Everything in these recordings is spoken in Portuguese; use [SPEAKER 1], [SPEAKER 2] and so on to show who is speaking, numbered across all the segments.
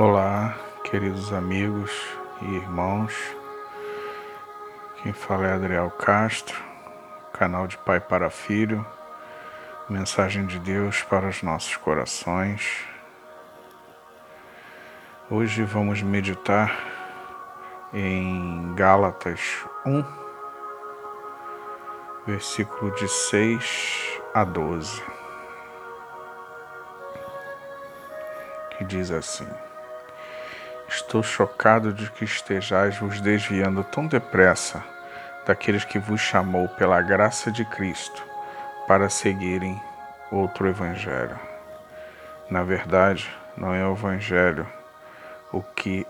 [SPEAKER 1] Olá, queridos amigos e irmãos. Quem fala é Adriel Castro, canal de Pai para Filho, mensagem de Deus para os nossos corações. Hoje vamos meditar em Gálatas 1, versículo de 6 a 12, que diz assim. Estou chocado de que estejais vos desviando tão depressa daqueles que vos chamou pela graça de Cristo para seguirem outro evangelho. Na verdade, não é o evangelho. O que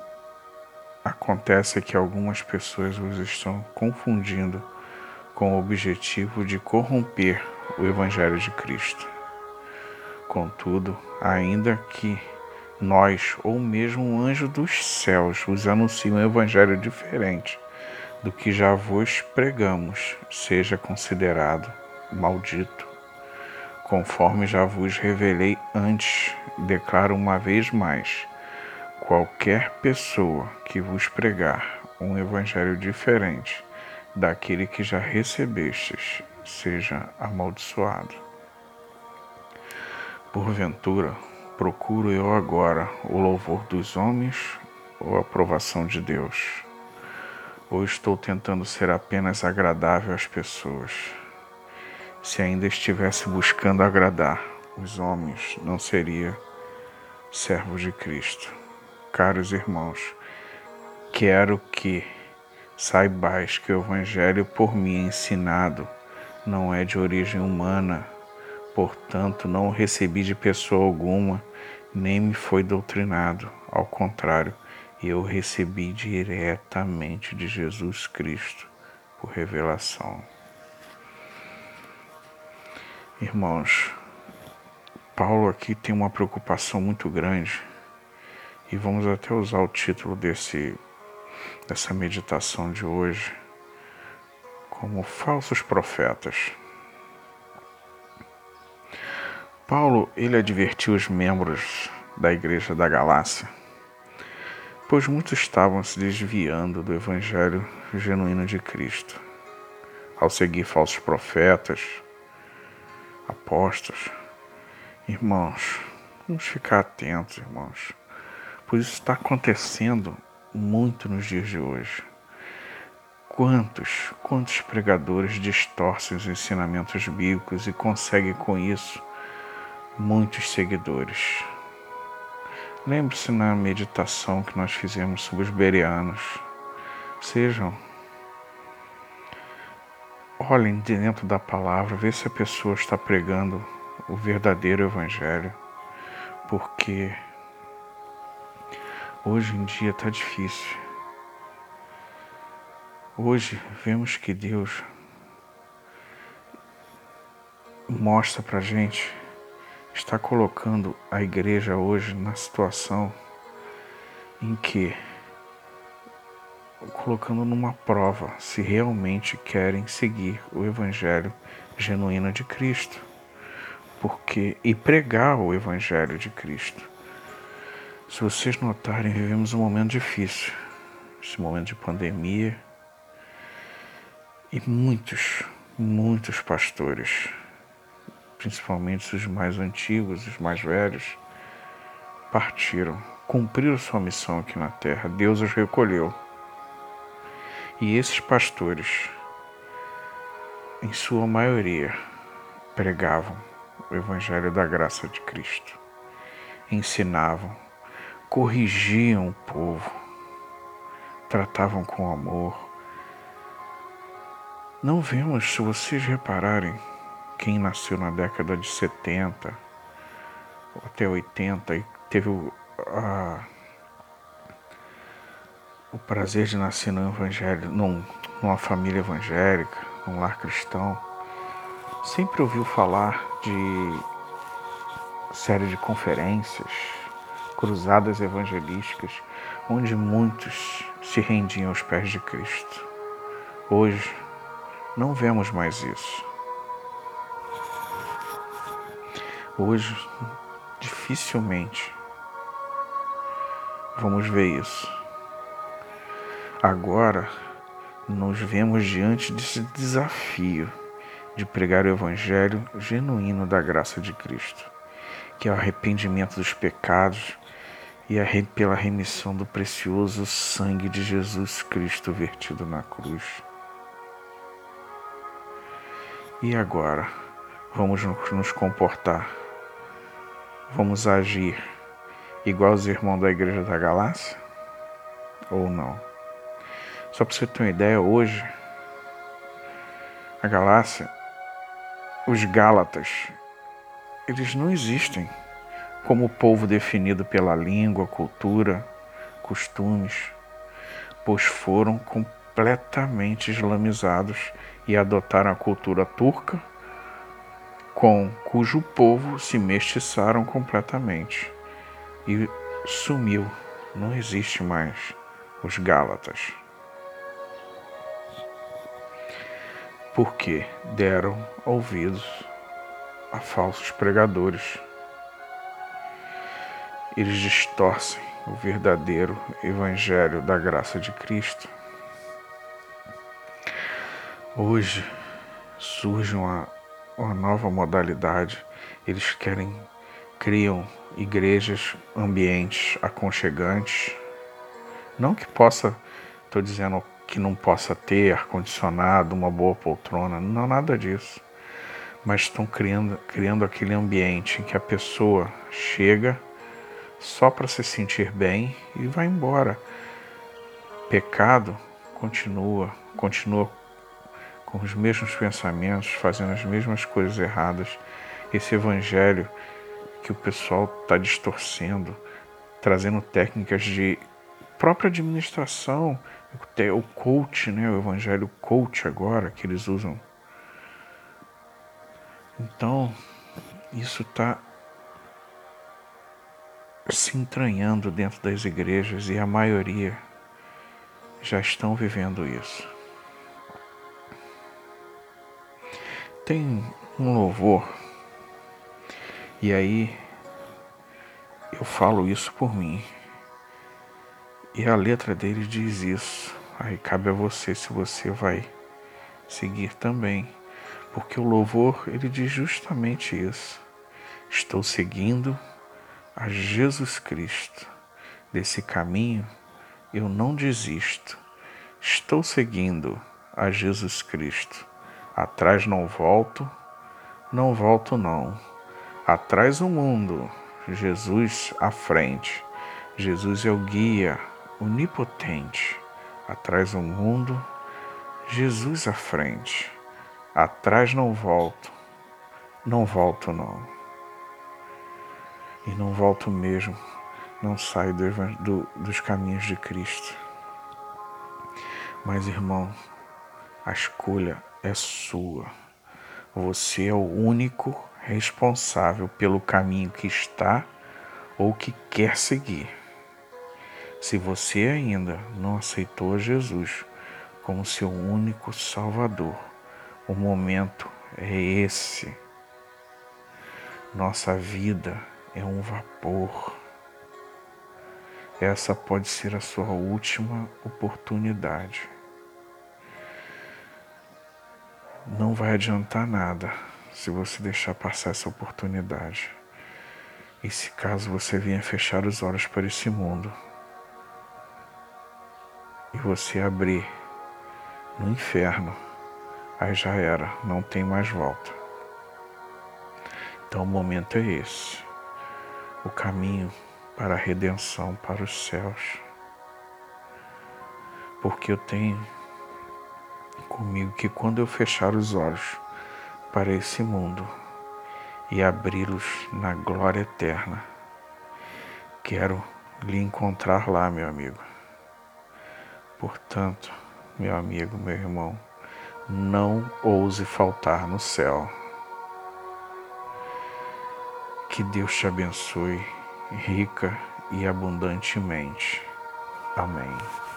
[SPEAKER 1] acontece é que algumas pessoas vos estão confundindo com o objetivo de corromper o evangelho de Cristo. Contudo, ainda que nós ou mesmo um anjo dos céus vos anuncia um evangelho diferente do que já vos pregamos, seja considerado maldito. Conforme já vos revelei antes, declaro uma vez mais: qualquer pessoa que vos pregar um evangelho diferente daquele que já recebestes, seja amaldiçoado. Porventura, procuro eu agora o louvor dos homens ou a aprovação de Deus? Ou estou tentando ser apenas agradável às pessoas? Se ainda estivesse buscando agradar os homens, não seria servo de Cristo. Caros irmãos, quero que saibais que o Evangelho por mim ensinado não é de origem humana, portanto não o recebi de pessoa alguma, nem me foi doutrinado. Ao contrário, eu recebi diretamente de Jesus Cristo por revelação. Irmãos, Paulo aqui tem uma preocupação muito grande e vamos até usar o título desse dessa meditação de hoje como falsos profetas. Paulo ele advertiu os membros da igreja da Galácia, pois muitos estavam se desviando do evangelho genuíno de Cristo, ao seguir falsos profetas, apóstolos. Irmãos, vamos ficar atentos, irmãos, pois isso está acontecendo muito nos dias de hoje. Quantos, quantos pregadores distorcem os ensinamentos bíblicos e conseguem com isso muitos seguidores. Lembre-se na meditação que nós fizemos sobre os berianos. Sejam. Olhem dentro da palavra, vê se a pessoa está pregando o verdadeiro evangelho. Porque hoje em dia está difícil. Hoje vemos que Deus mostra para gente está colocando a igreja hoje na situação em que colocando numa prova se realmente querem seguir o evangelho genuíno de Cristo. Porque e pregar o evangelho de Cristo. Se vocês notarem, vivemos um momento difícil, esse momento de pandemia, e muitos, muitos pastores principalmente os mais antigos, os mais velhos, partiram, cumpriram sua missão aqui na terra. Deus os recolheu. E esses pastores, em sua maioria, pregavam o Evangelho da graça de Cristo, ensinavam, corrigiam o povo, tratavam com amor. Não vemos, se vocês repararem, quem nasceu na década de 70 até 80 e teve o, a, o prazer de nascer no evangelho, num, numa família evangélica, num lar cristão, sempre ouviu falar de série de conferências, cruzadas evangelísticas, onde muitos se rendiam aos pés de Cristo. Hoje, não vemos mais isso. Hoje, dificilmente vamos ver isso. Agora, nos vemos diante desse desafio de pregar o Evangelho genuíno da graça de Cristo, que é o arrependimento dos pecados e a, pela remissão do precioso sangue de Jesus Cristo vertido na cruz. E agora, vamos nos comportar, vamos agir igual os irmãos da Igreja da Galácia? Ou não? Só para você ter uma ideia, hoje, a Galácia, os Gálatas, eles não existem como povo definido pela língua, cultura, costumes, pois foram completamente islamizados e adotaram a cultura turca, com cujo povo se mestiçaram completamente e sumiu, não existe mais os Gálatas. Porque deram ouvidos a falsos pregadores eles distorcem o verdadeiro Evangelho da graça de Cristo. Hoje surge uma, uma nova modalidade. Eles querem, criam igrejas, ambientes aconchegantes. Não que possa, estou dizendo que não possa ter ar-condicionado, uma boa poltrona, não nada disso. Mas estão criando, criando aquele ambiente em que a pessoa chega só para se sentir bem e vai embora. Pecado continua, continua com os mesmos pensamentos, fazendo as mesmas coisas erradas. Esse evangelho que o pessoal está distorcendo, trazendo técnicas de própria administração, o coach, né, o evangelho coach agora que eles usam. Então, isso está se entranhando dentro das igrejas e a maioria já estão vivendo isso. Tem um louvor, e aí eu falo isso por mim, e a letra dele diz isso. Aí cabe a você se você vai seguir também, porque o louvor ele diz justamente isso. Estou seguindo a Jesus Cristo. Desse caminho eu não desisto. Estou seguindo a Jesus Cristo. Atrás não volto, não volto não. Atrás o mundo, Jesus à frente. Jesus é o guia onipotente. Atrás o mundo, Jesus à frente. Atrás não volto, não volto não e não volto mesmo, não saio do, do, dos caminhos de Cristo. Mas, irmão, a escolha é sua. Você é o único responsável pelo caminho que está ou que quer seguir. Se você ainda não aceitou Jesus como seu único Salvador, o momento é esse. Nossa vida é um vapor. Essa pode ser a sua última oportunidade. Não vai adiantar nada se você deixar passar essa oportunidade. E se caso você venha fechar os olhos para esse mundo e você abrir no inferno, aí já era, não tem mais volta. Então o momento é esse o caminho para a redenção, para os céus. Porque eu tenho comigo que quando eu fechar os olhos para esse mundo e abri-los na glória eterna, quero lhe encontrar lá, meu amigo. Portanto, meu amigo, meu irmão, não ouse faltar no céu. Que Deus te abençoe rica e abundantemente. Amém.